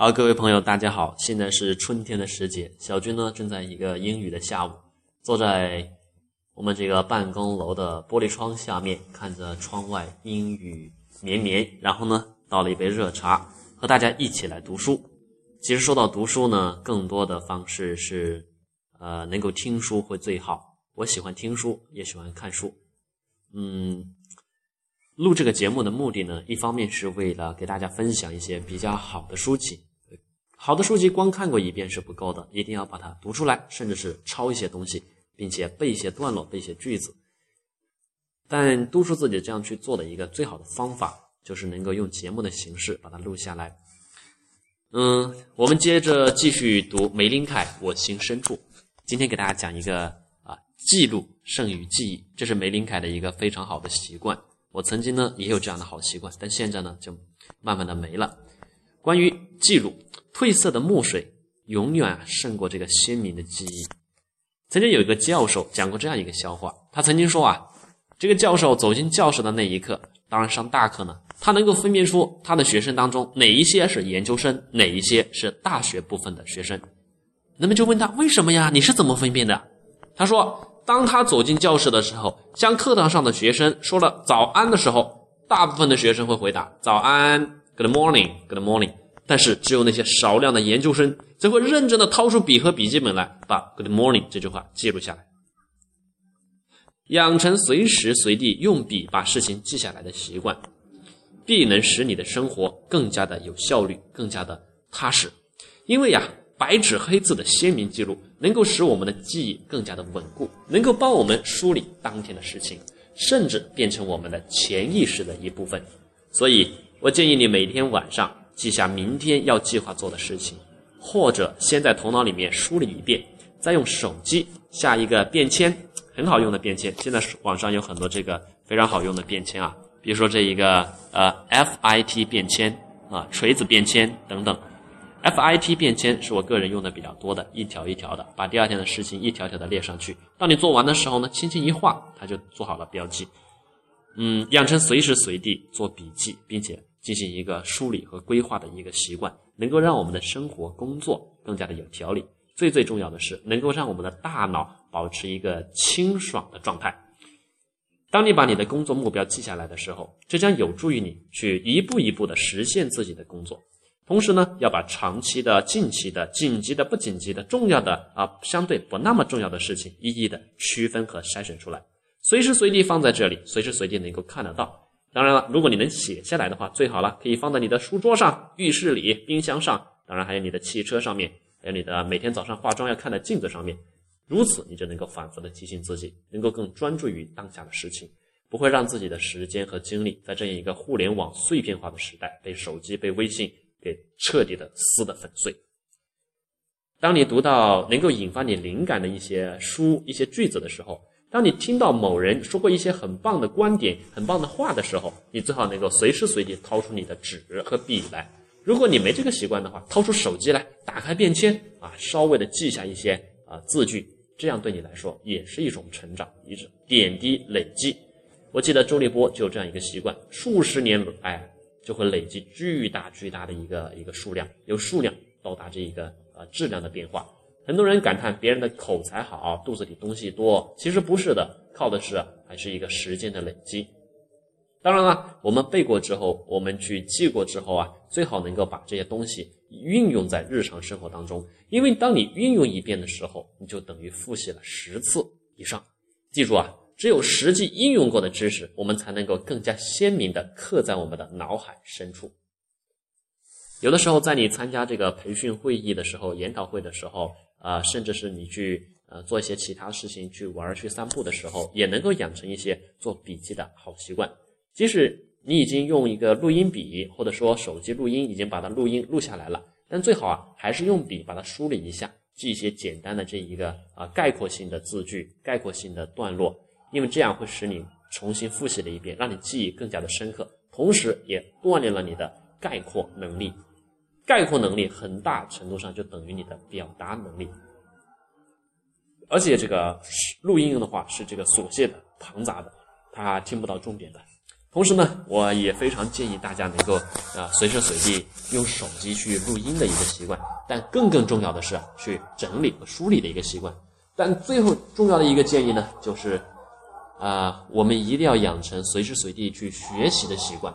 好，各位朋友，大家好！现在是春天的时节，小军呢正在一个阴雨的下午，坐在我们这个办公楼的玻璃窗下面，看着窗外阴雨绵绵，然后呢倒了一杯热茶，和大家一起来读书。其实说到读书呢，更多的方式是，呃，能够听书会最好。我喜欢听书，也喜欢看书。嗯。录这个节目的目的呢，一方面是为了给大家分享一些比较好的书籍，好的书籍光看过一遍是不够的，一定要把它读出来，甚至是抄一些东西，并且背一些段落、背一些句子。但督促自己这样去做的一个最好的方法，就是能够用节目的形式把它录下来。嗯，我们接着继续读梅林凯《我心深处》，今天给大家讲一个啊，记录胜于记忆，这是梅林凯的一个非常好的习惯。我曾经呢也有这样的好习惯，但现在呢就慢慢的没了。关于记录，褪色的墨水永远胜过这个鲜明的记忆。曾经有一个教授讲过这样一个笑话，他曾经说啊，这个教授走进教室的那一刻，当然上大课呢，他能够分辨出他的学生当中哪一些是研究生，哪一些是大学部分的学生。那么就问他为什么呀？你是怎么分辨的？他说。当他走进教室的时候，向课堂上的学生说了早安的时候，大部分的学生会回答早安，Good morning，Good morning。但是只有那些少量的研究生，则会认真的掏出笔和笔记本来，把 Good morning 这句话记录下来，养成随时随地用笔把事情记下来的习惯，必能使你的生活更加的有效率，更加的踏实。因为呀。白纸黑字的鲜明记录，能够使我们的记忆更加的稳固，能够帮我们梳理当天的事情，甚至变成我们的潜意识的一部分。所以，我建议你每天晚上记下明天要计划做的事情，或者先在头脑里面梳理一遍，再用手机下一个便签，很好用的便签。现在网上有很多这个非常好用的便签啊，比如说这一个呃 FIT 便签啊，锤子便签等等。FIT 便签是我个人用的比较多的，一条一条的，把第二天的事情一条条的列上去。当你做完的时候呢，轻轻一画，它就做好了标记。嗯，养成随时随地做笔记，并且进行一个梳理和规划的一个习惯，能够让我们的生活工作更加的有条理。最最重要的是，能够让我们的大脑保持一个清爽的状态。当你把你的工作目标记下来的时候，这将有助于你去一步一步的实现自己的工作。同时呢，要把长期的、近期的、紧急的、不紧急的、重要的啊，相对不那么重要的事情，一一的区分和筛选出来，随时随地放在这里，随时随地能够看得到。当然了，如果你能写下来的话，最好了，可以放在你的书桌上、浴室里、冰箱上，当然还有你的汽车上面，还有你的每天早上化妆要看的镜子上面。如此，你就能够反复的提醒自己，能够更专注于当下的事情，不会让自己的时间和精力在这样一个互联网碎片化的时代被手机、被微信。给彻底的撕得粉碎。当你读到能够引发你灵感的一些书、一些句子的时候，当你听到某人说过一些很棒的观点、很棒的话的时候，你最好能够随时随地掏出你的纸和笔来。如果你没这个习惯的话，掏出手机来，打开便签啊，稍微的记下一些啊字句，这样对你来说也是一种成长，一种点滴累积。我记得周立波就有这样一个习惯，数十年哎。就会累积巨大巨大的一个一个数量，由数量到达这一个呃质量的变化。很多人感叹别人的口才好，肚子里东西多，其实不是的，靠的是还是一个时间的累积。当然了，我们背过之后，我们去记过之后啊，最好能够把这些东西运用在日常生活当中，因为当你运用一遍的时候，你就等于复习了十次以上。记住啊。只有实际应用过的知识，我们才能够更加鲜明地刻在我们的脑海深处。有的时候，在你参加这个培训会议的时候、研讨会的时候，啊，甚至是你去呃做一些其他事情、去玩、去散步的时候，也能够养成一些做笔记的好习惯。即使你已经用一个录音笔或者说手机录音，已经把它录音录下来了，但最好啊，还是用笔把它梳理一下，记一些简单的这一个啊概括性的字句、概括性的段落。因为这样会使你重新复习了一遍，让你记忆更加的深刻，同时也锻炼了你的概括能力。概括能力很大程度上就等于你的表达能力。而且这个录音的话是这个琐屑的、庞杂的，他听不到重点的。同时呢，我也非常建议大家能够啊随时随地用手机去录音的一个习惯。但更更重要的是，去整理和梳理的一个习惯。但最后重要的一个建议呢，就是啊，我们一定要养成随时随地去学习的习惯，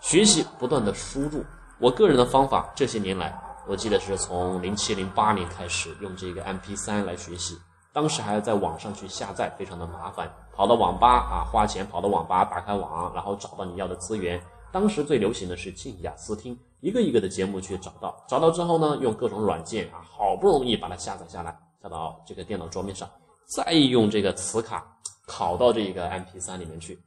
学习不断的输入。我个人的方法，这些年来，我记得是从零七零八年开始用这个 MP3 来学习。当时还要在网上去下载，非常的麻烦。跑到网吧啊，花钱跑到网吧，打开网，然后找到你要的资源。当时最流行的是静雅思听，一个一个的节目去找到，找到之后呢，用各种软件啊，好不容易把它下载下来，下到这个电脑桌面上，再用这个磁卡拷到这个 MP3 里面去，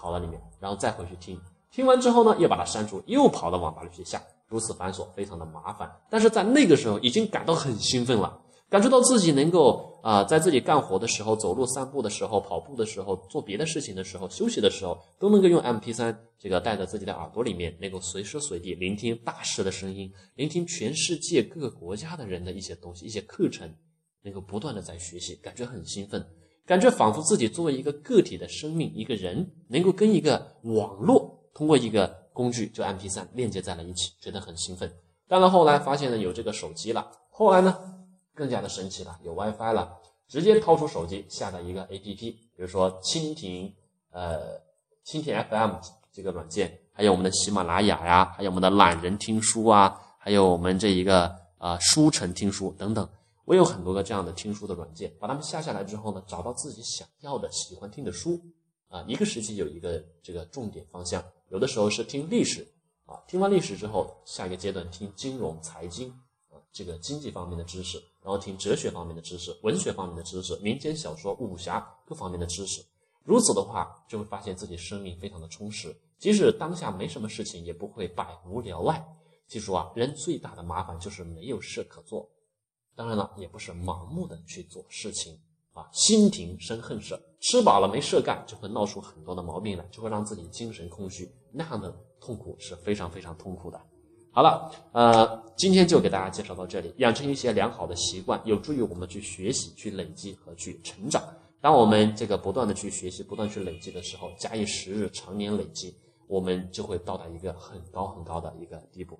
拷到里面，然后再回去听。听完之后呢，又把它删除，又跑到网吧里去下，如此繁琐，非常的麻烦。但是在那个时候已经感到很兴奋了。感觉到自己能够啊，在自己干活的时候、走路散步的时候、跑步的时候、做别的事情的时候、休息的时候，都能够用 M P 三这个带在自己的耳朵里面，能够随时随地聆听大师的声音，聆听全世界各个国家的人的一些东西、一些课程，能够不断的在学习，感觉很兴奋，感觉仿佛自己作为一个个体的生命，一个人能够跟一个网络通过一个工具就 M P 三链接在了一起，觉得很兴奋。当然后来发现呢，有这个手机了，后来呢？更加的神奇了，有 WiFi 了，直接掏出手机下载一个 APP，比如说蜻蜓，呃，蜻蜓 FM 这个软件，还有我们的喜马拉雅呀，还有我们的懒人听书啊，还有我们这一个啊书城听书等等，我有很多个这样的听书的软件，把它们下下来之后呢，找到自己想要的、喜欢听的书，啊，一个时期有一个这个重点方向，有的时候是听历史，啊，听完历史之后，下一个阶段听金融、财经。啊这个经济方面的知识，然后听哲学方面的知识、文学方面的知识、民间小说、武侠各方面的知识。如此的话，就会发现自己生命非常的充实，即使当下没什么事情，也不会百无聊赖。记住啊，人最大的麻烦就是没有事可做。当然了，也不是盲目的去做事情啊，心停生恨事，吃饱了没事干，就会闹出很多的毛病来，就会让自己精神空虚，那样的痛苦是非常非常痛苦的。好了，呃，今天就给大家介绍到这里。养成一些良好的习惯，有助于我们去学习、去累积和去成长。当我们这个不断的去学习、不断去累积的时候，假以时日，常年累积，我们就会到达一个很高很高的一个地步。